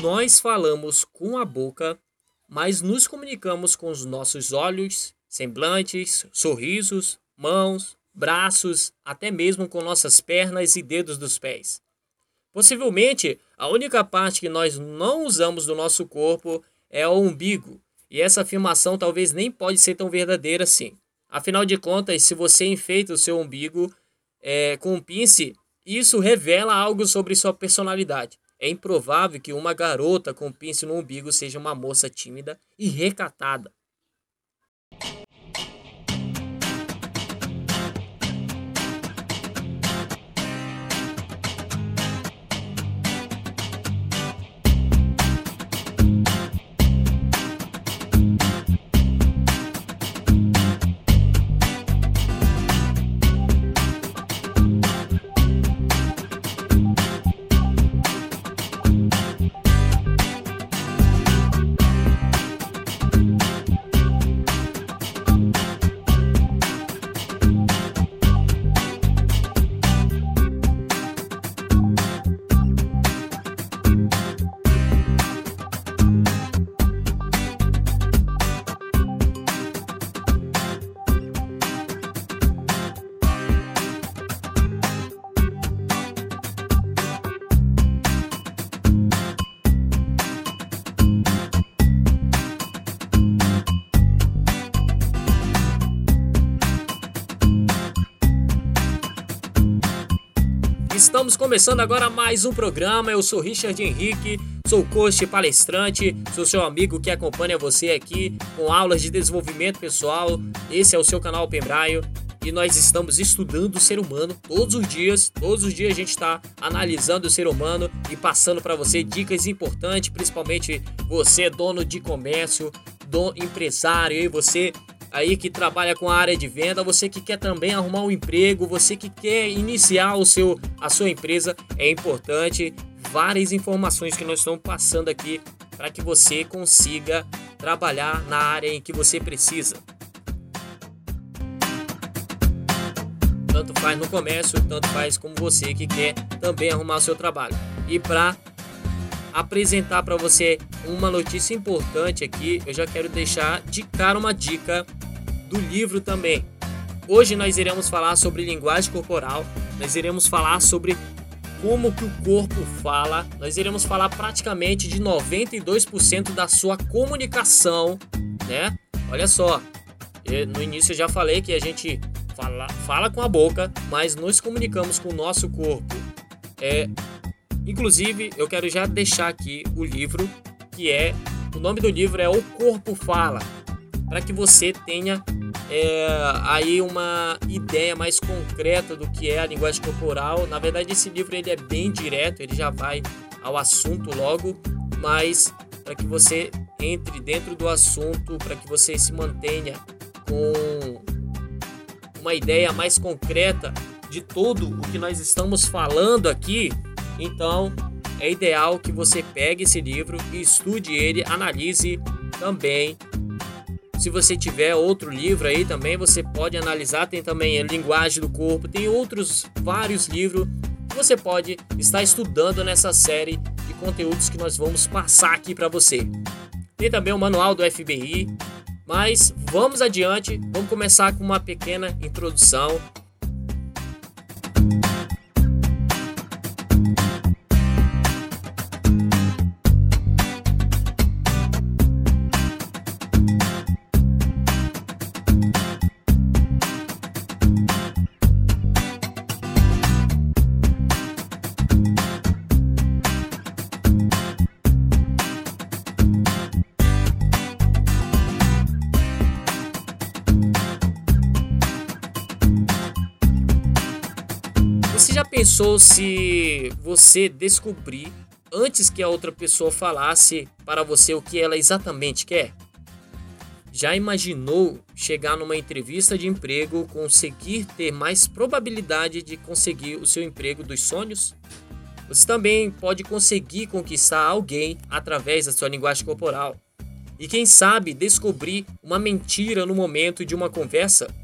Nós falamos com a boca, mas nos comunicamos com os nossos olhos, semblantes, sorrisos, mãos, braços, até mesmo com nossas pernas e dedos dos pés. Possivelmente, a única parte que nós não usamos do nosso corpo é o umbigo, e essa afirmação talvez nem pode ser tão verdadeira assim. Afinal de contas, se você enfeita o seu umbigo é, com um pince, isso revela algo sobre sua personalidade. É improvável que uma garota com pince no umbigo seja uma moça tímida e recatada. Estamos começando agora mais um programa. Eu sou Richard Henrique, sou coach palestrante, sou seu amigo que acompanha você aqui com aulas de desenvolvimento pessoal. Esse é o seu canal Pembraio e nós estamos estudando o ser humano todos os dias. Todos os dias a gente está analisando o ser humano e passando para você dicas importantes, principalmente você, dono de comércio, do empresário, e você aí que trabalha com a área de venda, você que quer também arrumar um emprego, você que quer iniciar o seu a sua empresa, é importante várias informações que nós estamos passando aqui para que você consiga trabalhar na área em que você precisa. Tanto faz no comércio, tanto faz como você que quer também arrumar o seu trabalho. E para apresentar para você uma notícia importante aqui, eu já quero deixar de cara uma dica do livro também. Hoje nós iremos falar sobre linguagem corporal, nós iremos falar sobre como que o corpo fala, nós iremos falar praticamente de 92% da sua comunicação, né? Olha só, no início eu já falei que a gente fala, fala com a boca, mas nos comunicamos com o nosso corpo. É, inclusive, eu quero já deixar aqui o livro, que é o nome do livro é O Corpo Fala, para que você tenha é, aí uma ideia mais concreta do que é a linguagem corporal. Na verdade, esse livro ele é bem direto, ele já vai ao assunto logo, mas para que você entre dentro do assunto, para que você se mantenha com uma ideia mais concreta de tudo o que nós estamos falando aqui, então é ideal que você pegue esse livro e estude ele, analise também se você tiver outro livro aí também, você pode analisar. Tem também a Linguagem do Corpo, tem outros vários livros que você pode estar estudando nessa série de conteúdos que nós vamos passar aqui para você. Tem também o manual do FBI. Mas vamos adiante, vamos começar com uma pequena introdução pensou se você descobrir antes que a outra pessoa falasse para você o que ela exatamente quer? Já imaginou chegar numa entrevista de emprego, conseguir ter mais probabilidade de conseguir o seu emprego dos sonhos? Você também pode conseguir conquistar alguém através da sua linguagem corporal. E quem sabe descobrir uma mentira no momento de uma conversa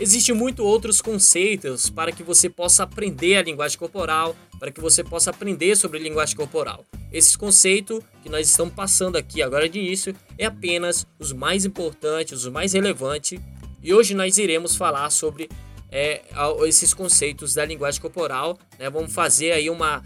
Existem muito outros conceitos para que você possa aprender a linguagem corporal, para que você possa aprender sobre linguagem corporal. Esses conceitos que nós estamos passando aqui agora de início é apenas os mais importantes, os mais relevantes, e hoje nós iremos falar sobre é, esses conceitos da linguagem corporal. Né? Vamos fazer aí uma,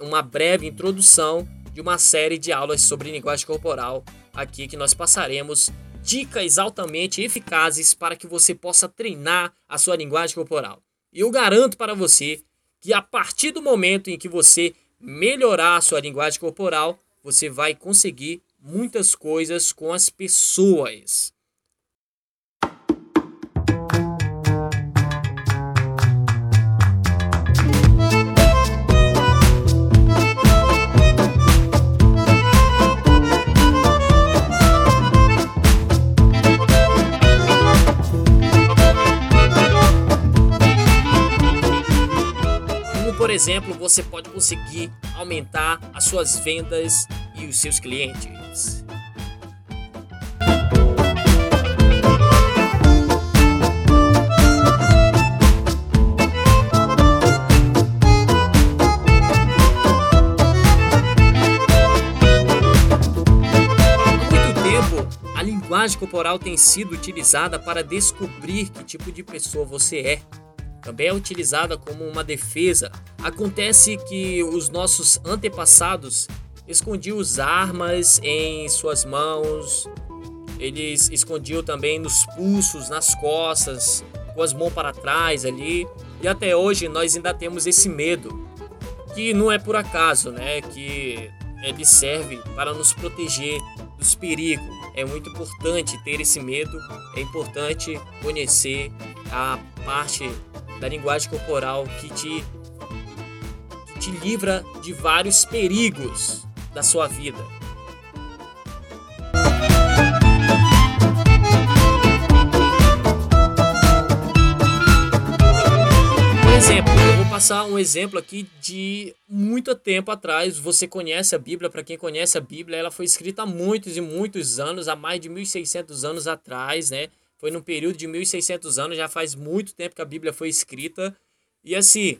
uma breve introdução de uma série de aulas sobre linguagem corporal aqui que nós passaremos dicas altamente eficazes para que você possa treinar a sua linguagem corporal. E eu garanto para você que a partir do momento em que você melhorar a sua linguagem corporal, você vai conseguir muitas coisas com as pessoas. Exemplo, você pode conseguir aumentar as suas vendas e os seus clientes. a linguagem corporal tem sido utilizada para descobrir que tipo de pessoa você é também é utilizada como uma defesa. Acontece que os nossos antepassados escondiam as armas em suas mãos, eles escondiam também nos pulsos, nas costas, com as mãos para trás ali. E até hoje nós ainda temos esse medo, que não é por acaso, né? Que ele serve para nos proteger dos perigos. É muito importante ter esse medo, é importante conhecer a parte da linguagem corporal que te, que te livra de vários perigos da sua vida. Exemplo, eu vou passar um exemplo aqui de muito tempo atrás. Você conhece a Bíblia? Para quem conhece a Bíblia, ela foi escrita há muitos e muitos anos, há mais de 1600 anos atrás, né? Foi num período de 1600 anos, já faz muito tempo que a Bíblia foi escrita. E assim,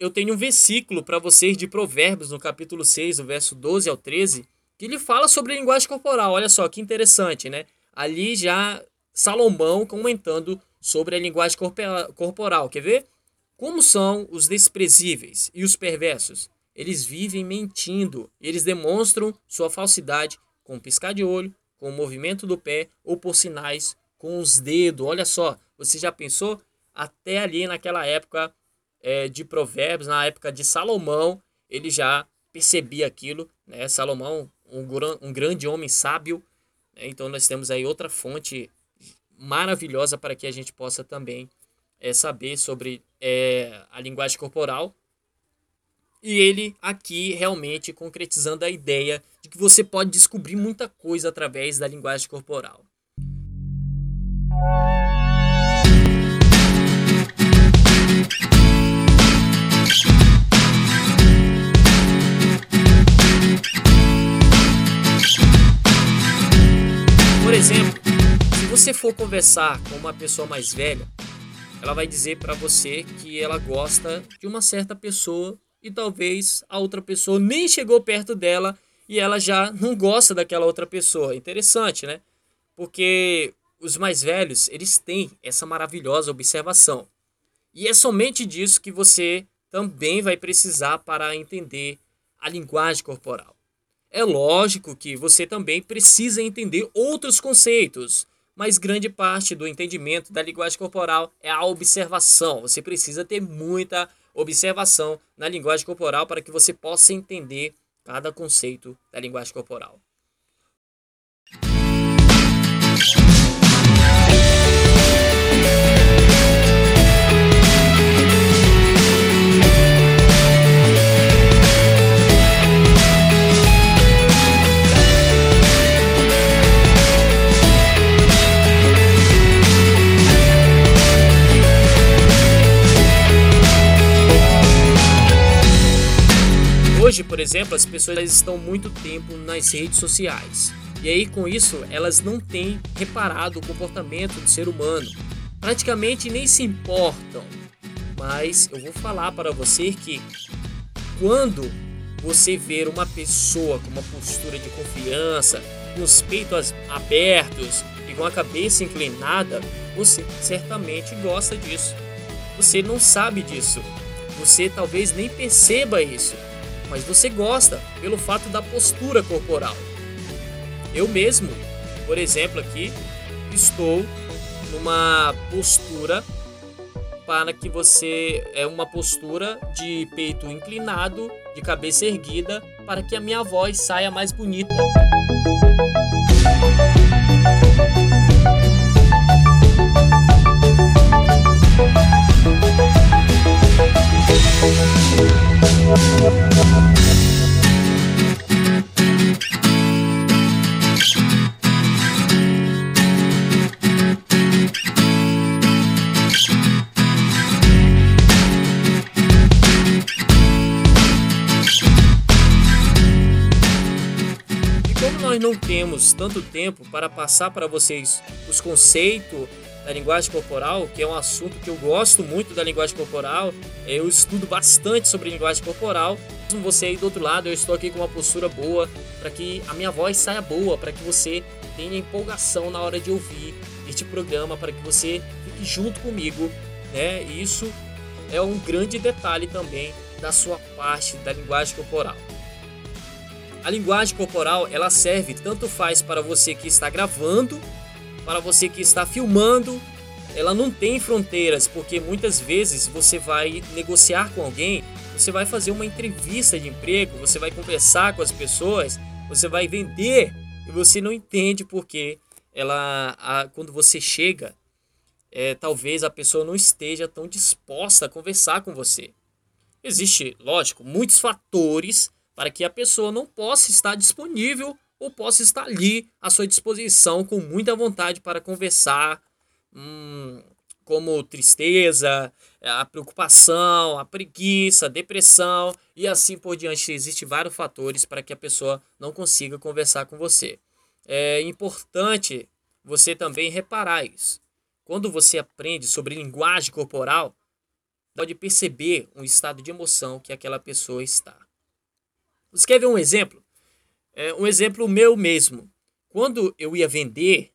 eu tenho um versículo para vocês de Provérbios, no capítulo 6, o verso 12 ao 13, que ele fala sobre a linguagem corporal. Olha só que interessante, né? Ali já Salomão comentando sobre a linguagem corporal. Quer ver? Como são os desprezíveis e os perversos? Eles vivem mentindo, eles demonstram sua falsidade com um piscar de olho, com o movimento do pé ou por sinais com os dedos. Olha só, você já pensou? Até ali naquela época é, de Provérbios, na época de Salomão, ele já percebia aquilo. Né? Salomão, um, um grande homem sábio. Né? Então nós temos aí outra fonte maravilhosa para que a gente possa também é, saber sobre é, a linguagem corporal e ele aqui realmente concretizando a ideia de que você pode descobrir muita coisa através da linguagem corporal. Por exemplo, se você for conversar com uma pessoa mais velha, ela vai dizer para você que ela gosta de uma certa pessoa e talvez a outra pessoa nem chegou perto dela e ela já não gosta daquela outra pessoa. Interessante, né? Porque os mais velhos, eles têm essa maravilhosa observação. E é somente disso que você também vai precisar para entender a linguagem corporal. É lógico que você também precisa entender outros conceitos, mas grande parte do entendimento da linguagem corporal é a observação. Você precisa ter muita observação na linguagem corporal para que você possa entender cada conceito da linguagem corporal. Hoje, por exemplo, as pessoas estão muito tempo nas redes sociais. E aí, com isso, elas não têm reparado o comportamento do ser humano. Praticamente nem se importam. Mas eu vou falar para você que quando você ver uma pessoa com uma postura de confiança, com os peitos abertos e com a cabeça inclinada, você certamente gosta disso. Você não sabe disso. Você talvez nem perceba isso, mas você gosta pelo fato da postura corporal. Eu mesmo, por exemplo, aqui estou numa postura para que você é uma postura de peito inclinado, de cabeça erguida, para que a minha voz saia mais bonita. Temos tanto tempo para passar para vocês os conceitos da linguagem corporal, que é um assunto que eu gosto muito da linguagem corporal, eu estudo bastante sobre linguagem corporal. Mesmo você aí do outro lado, eu estou aqui com uma postura boa para que a minha voz saia boa, para que você tenha empolgação na hora de ouvir este programa, para que você fique junto comigo, né? Isso é um grande detalhe também da sua parte da linguagem corporal. A linguagem corporal, ela serve tanto faz para você que está gravando, para você que está filmando. Ela não tem fronteiras, porque muitas vezes você vai negociar com alguém, você vai fazer uma entrevista de emprego, você vai conversar com as pessoas, você vai vender e você não entende porque ela, a, quando você chega, é, talvez a pessoa não esteja tão disposta a conversar com você. Existe, lógico, muitos fatores para que a pessoa não possa estar disponível ou possa estar ali à sua disposição com muita vontade para conversar, hum, como tristeza, a preocupação, a preguiça, a depressão e assim por diante. Existem vários fatores para que a pessoa não consiga conversar com você. É importante você também reparar isso. Quando você aprende sobre linguagem corporal, pode perceber um estado de emoção que aquela pessoa está. Você quer ver um exemplo? É, um exemplo meu mesmo. Quando eu ia vender,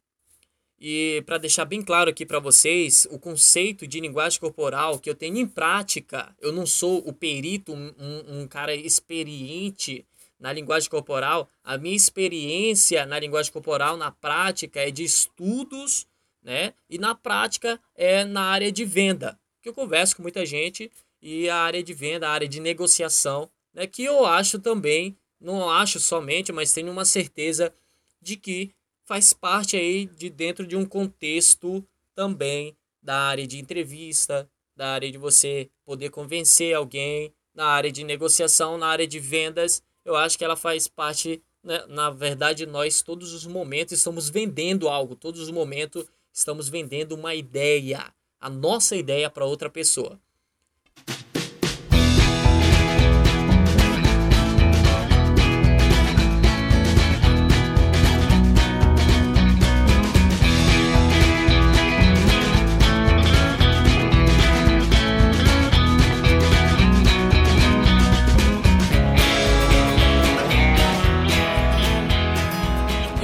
e para deixar bem claro aqui para vocês, o conceito de linguagem corporal que eu tenho em prática, eu não sou o perito, um, um cara experiente na linguagem corporal. A minha experiência na linguagem corporal, na prática, é de estudos, né? E na prática é na área de venda, que eu converso com muita gente e a área de venda, a área de negociação né, que eu acho também, não acho somente, mas tenho uma certeza de que faz parte aí de dentro de um contexto também da área de entrevista, da área de você poder convencer alguém, na área de negociação, na área de vendas. Eu acho que ela faz parte, né? na verdade, nós todos os momentos estamos vendendo algo, todos os momentos estamos vendendo uma ideia, a nossa ideia para outra pessoa.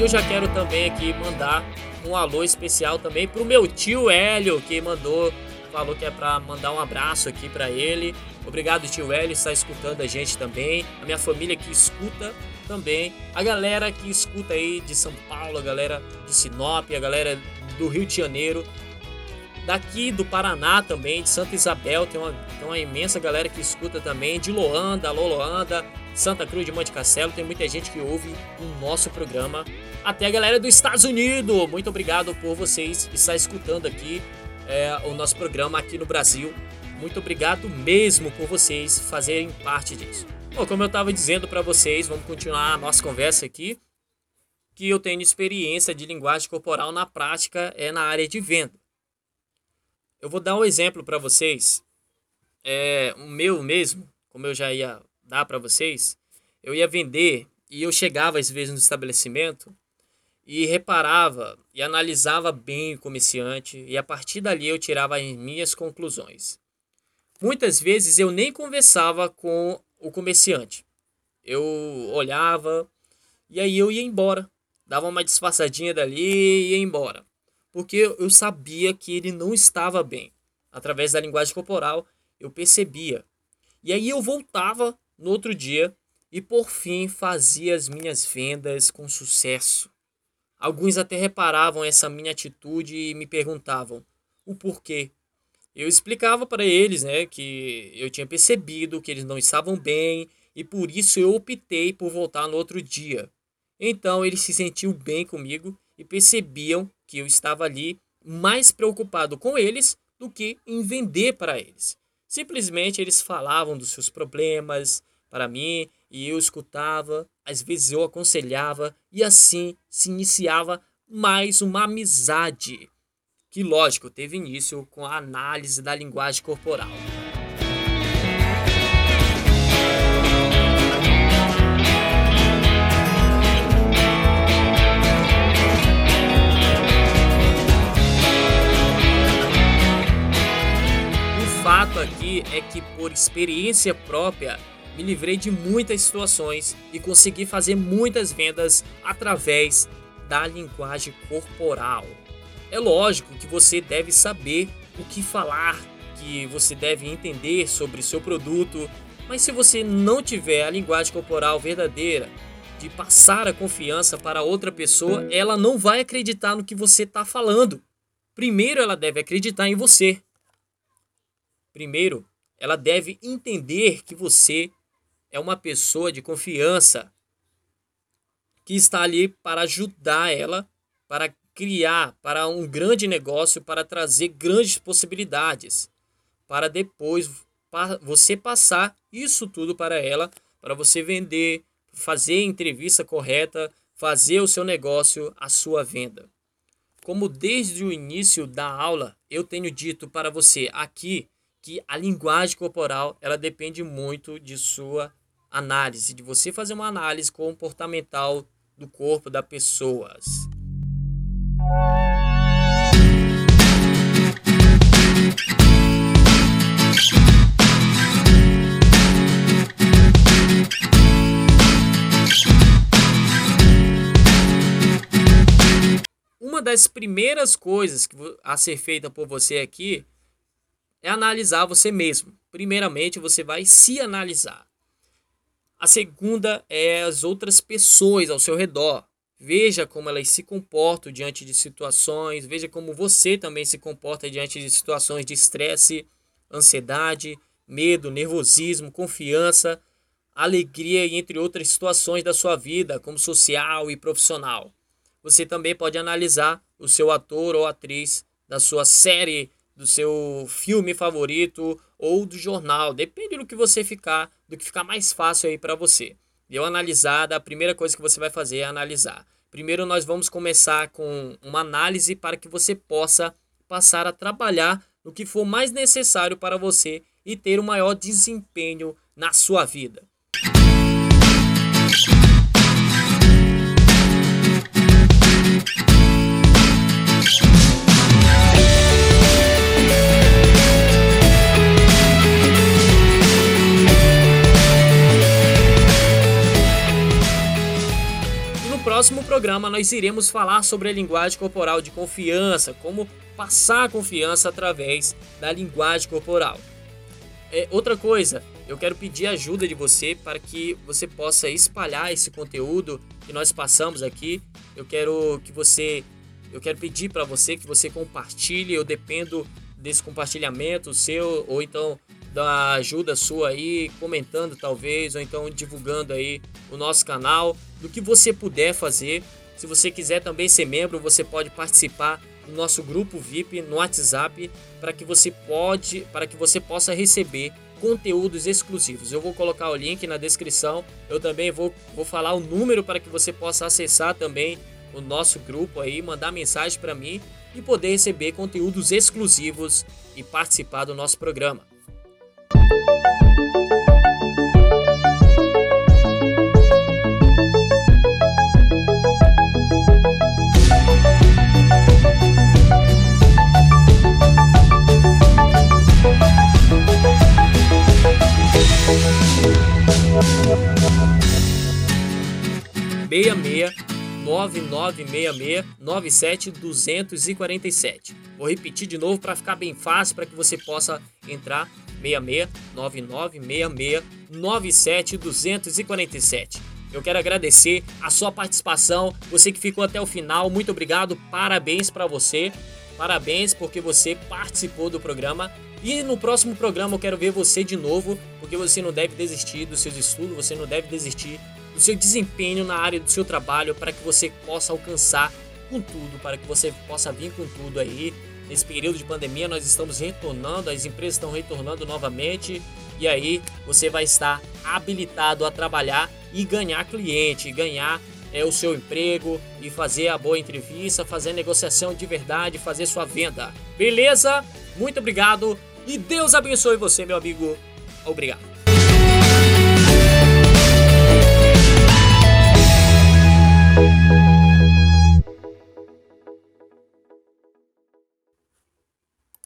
Já quero também aqui mandar um alô especial também pro meu tio Hélio, que mandou, falou que é para mandar um abraço aqui para ele. Obrigado, tio Hélio, está escutando a gente também. A minha família que escuta também. A galera que escuta aí de São Paulo, a galera de Sinop, a galera do Rio de Janeiro. Daqui do Paraná também, de Santa Isabel, tem uma, tem uma imensa galera que escuta também. De Loanda, alô Loanda, Santa Cruz de Monte Castelo, tem muita gente que ouve o nosso programa até a galera dos Estados Unidos. Muito obrigado por vocês estar escutando aqui é, o nosso programa aqui no Brasil. Muito obrigado mesmo por vocês fazerem parte disso. Bom, como eu estava dizendo para vocês, vamos continuar a nossa conversa aqui. Que eu tenho experiência de linguagem corporal na prática é na área de venda. Eu vou dar um exemplo para vocês. É o meu mesmo, como eu já ia dar para vocês. Eu ia vender e eu chegava às vezes no estabelecimento e reparava e analisava bem o comerciante e a partir dali eu tirava as minhas conclusões. Muitas vezes eu nem conversava com o comerciante. Eu olhava e aí eu ia embora, dava uma disfarçadinha dali e ia embora, porque eu sabia que ele não estava bem. Através da linguagem corporal eu percebia. E aí eu voltava no outro dia e por fim fazia as minhas vendas com sucesso. Alguns até reparavam essa minha atitude e me perguntavam o porquê. Eu explicava para eles, né, que eu tinha percebido que eles não estavam bem e por isso eu optei por voltar no outro dia. Então eles se sentiam bem comigo e percebiam que eu estava ali mais preocupado com eles do que em vender para eles. Simplesmente eles falavam dos seus problemas para mim e eu escutava, às vezes eu aconselhava e assim se iniciava mais uma amizade, que lógico teve início com a análise da linguagem corporal. O fato aqui é que por experiência própria me livrei de muitas situações e consegui fazer muitas vendas através da linguagem corporal. É lógico que você deve saber o que falar, que você deve entender sobre seu produto, mas se você não tiver a linguagem corporal verdadeira, de passar a confiança para outra pessoa, ela não vai acreditar no que você está falando. Primeiro, ela deve acreditar em você. Primeiro, ela deve entender que você é uma pessoa de confiança que está ali para ajudar ela, para criar para um grande negócio, para trazer grandes possibilidades, para depois você passar isso tudo para ela, para você vender, fazer a entrevista correta, fazer o seu negócio, a sua venda. Como desde o início da aula eu tenho dito para você aqui que a linguagem corporal ela depende muito de sua análise, de você fazer uma análise comportamental do corpo das pessoas. Uma das primeiras coisas a ser feita por você aqui é analisar você mesmo. Primeiramente, você vai se analisar. A segunda é as outras pessoas ao seu redor. Veja como elas se comportam diante de situações, veja como você também se comporta diante de situações de estresse, ansiedade, medo, nervosismo, confiança, alegria e entre outras situações da sua vida, como social e profissional. Você também pode analisar o seu ator ou atriz da sua série do seu filme favorito ou do jornal, depende do que você ficar, do que ficar mais fácil aí para você. Deu analisada, a primeira coisa que você vai fazer é analisar. Primeiro nós vamos começar com uma análise para que você possa passar a trabalhar no que for mais necessário para você e ter o um maior desempenho na sua vida. Nós iremos falar sobre a linguagem corporal de confiança, como passar confiança através da linguagem corporal. É, outra coisa, eu quero pedir ajuda de você para que você possa espalhar esse conteúdo que nós passamos aqui. Eu quero que você, eu quero pedir para você que você compartilhe. Eu dependo desse compartilhamento seu ou então da ajuda sua aí, comentando talvez, ou então divulgando aí o nosso canal, do que você puder fazer. Se você quiser também ser membro, você pode participar do nosso grupo VIP no WhatsApp para que você pode, para que você possa receber conteúdos exclusivos. Eu vou colocar o link na descrição. Eu também vou, vou falar o número para que você possa acessar também o nosso grupo aí, mandar mensagem para mim e poder receber conteúdos exclusivos e participar do nosso programa. 9966 97 247. Vou repetir de novo para ficar bem fácil para que você possa entrar 66 9966 97 247. Eu quero agradecer a sua participação, você que ficou até o final, muito obrigado, parabéns para você. Parabéns porque você participou do programa. E no próximo programa eu quero ver você de novo, porque você não deve desistir dos seus estudos, você não deve desistir do seu desempenho na área do seu trabalho para que você possa alcançar com tudo, para que você possa vir com tudo aí. Nesse período de pandemia nós estamos retornando, as empresas estão retornando novamente e aí você vai estar habilitado a trabalhar e ganhar cliente, ganhar é, o seu emprego e fazer a boa entrevista, fazer a negociação de verdade, fazer sua venda. Beleza? Muito obrigado e Deus abençoe você, meu amigo. Obrigado.